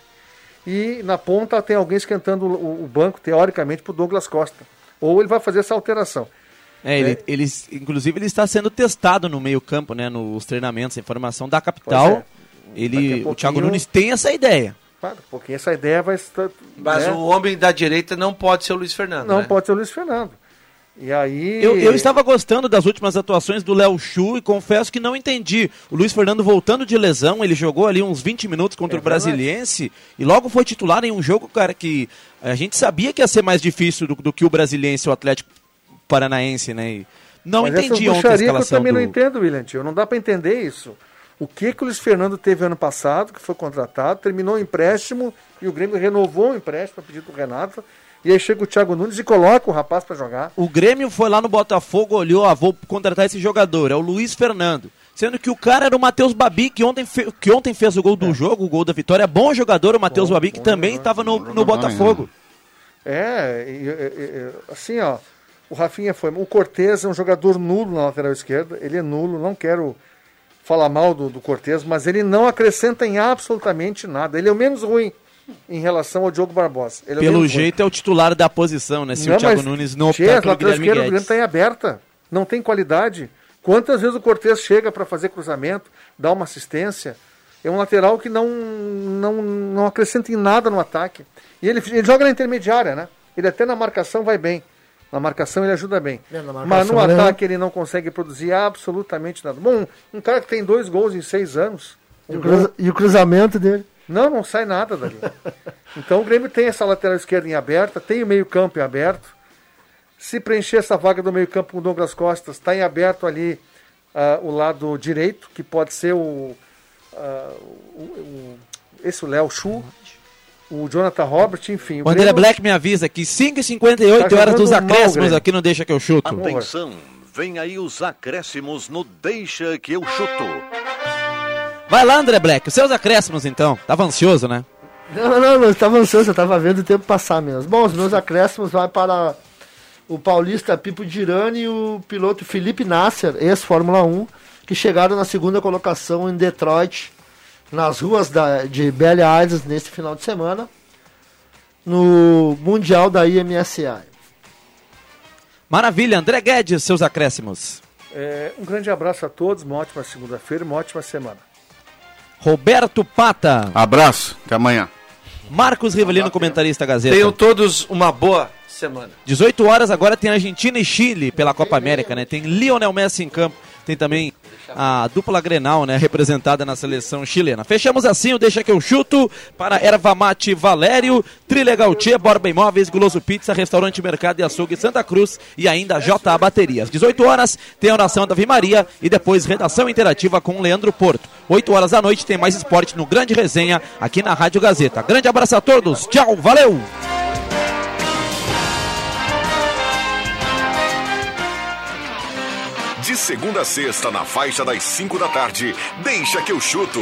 E na ponta tem alguém esquentando o, o banco, teoricamente, para o Douglas Costa. Ou ele vai fazer essa alteração. É, ele, é. ele, inclusive ele está sendo testado no meio campo, né, nos treinamentos, a informação da capital. É. Ele, o Thiago Nunes tem essa ideia. Porque essa ideia vai estar. Mas né? o homem da direita não pode ser o Luiz Fernando. Não né? pode ser o Luiz Fernando. E aí. Eu, eu estava gostando das últimas atuações do Léo Chu e confesso que não entendi. O Luiz Fernando voltando de lesão, ele jogou ali uns 20 minutos contra é o Brasiliense e logo foi titular em um jogo, cara, que a gente sabia que ia ser mais difícil do, do que o Brasiliense, o Atlético Paranaense, né? E não Mas entendi ontem a escalação eu também do... não entendo, William Tio. Não dá para entender isso. O que que o Luiz Fernando teve ano passado, que foi contratado, terminou o empréstimo e o Grêmio renovou o empréstimo a pedido do Renato. E aí chega o Thiago Nunes e coloca o rapaz para jogar. O Grêmio foi lá no Botafogo, olhou, ah, vou contratar esse jogador, é o Luiz Fernando. Sendo que o cara era o Matheus Babi, que ontem, fe... que ontem fez o gol do é. jogo, o gol da vitória. Bom jogador o Matheus Babi, que também estava no, no Botafogo. É, e, e, e, assim, ó, o Rafinha foi. O Cortez é um jogador nulo na lateral esquerda. Ele é nulo, não quero falar mal do, do Cortez, mas ele não acrescenta em absolutamente nada. Ele é o menos ruim em relação ao Diogo Barbosa. É Pelo jeito ruim. é o titular da posição, né? Se não, o Thiago Nunes não optar pelo lateral esquerda do Grêmio está em aberta. Não tem qualidade. Quantas vezes o Cortez chega para fazer cruzamento, dá uma assistência? É um lateral que não, não, não acrescenta em nada no ataque. E ele, ele joga na intermediária, né? Ele até na marcação vai bem. Na marcação ele ajuda bem. É, Mas no ataque ele não consegue produzir absolutamente nada. Bom, um cara que tem dois gols em seis anos. Um e, o cruza... e o cruzamento dele? Não, não sai nada dali. então o Grêmio tem essa lateral esquerda em aberta, tem o meio-campo em aberto. Se preencher essa vaga do meio-campo com o Douglas Costas, está em aberto ali uh, o lado direito, que pode ser o. Uh, o, o esse o Léo Chu o Jonathan Robert, enfim. O, André Black me avisa que 5h58 tá horas dos acréscimos aqui no Deixa que eu chuto. Atenção, vem aí os acréscimos no Deixa que eu chuto. Vai lá, André Black, os seus acréscimos então. Tava ansioso, né? Não, não, não, estava ansioso, eu estava vendo o tempo passar mesmo. Bom, os meus acréscimos vai para o paulista Pipo Girani e o piloto Felipe Nasser, ex-Fórmula 1, que chegaram na segunda colocação em Detroit nas ruas da, de Belly Isles neste final de semana, no Mundial da IMSA. Maravilha, André Guedes, seus acréscimos. É, um grande abraço a todos, uma ótima segunda-feira, uma ótima semana. Roberto Pata. Abraço, até amanhã. Marcos Rivelino, comentarista Gazeta. Tenham todos uma boa semana. 18 horas agora tem Argentina e Chile pela Copa América, né? Tem Lionel Messi em campo, tem também a dupla Grenal, né, representada na seleção chilena. Fechamos assim o Deixa que eu chuto para Erva Mate Valério, Trilegal Tia, Borba Imóveis, Guloso Pizza, Restaurante Mercado e Açougue Santa Cruz e ainda JA Baterias. 18 horas tem a oração da Maria e depois redação interativa com Leandro Porto. 8 horas da noite tem mais esporte no Grande Resenha aqui na Rádio Gazeta. Grande abraço a todos, tchau, valeu! segunda a sexta, na faixa das 5 da tarde. Deixa que eu chuto.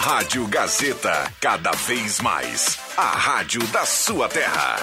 Rádio Gazeta, cada vez mais. A rádio da sua terra.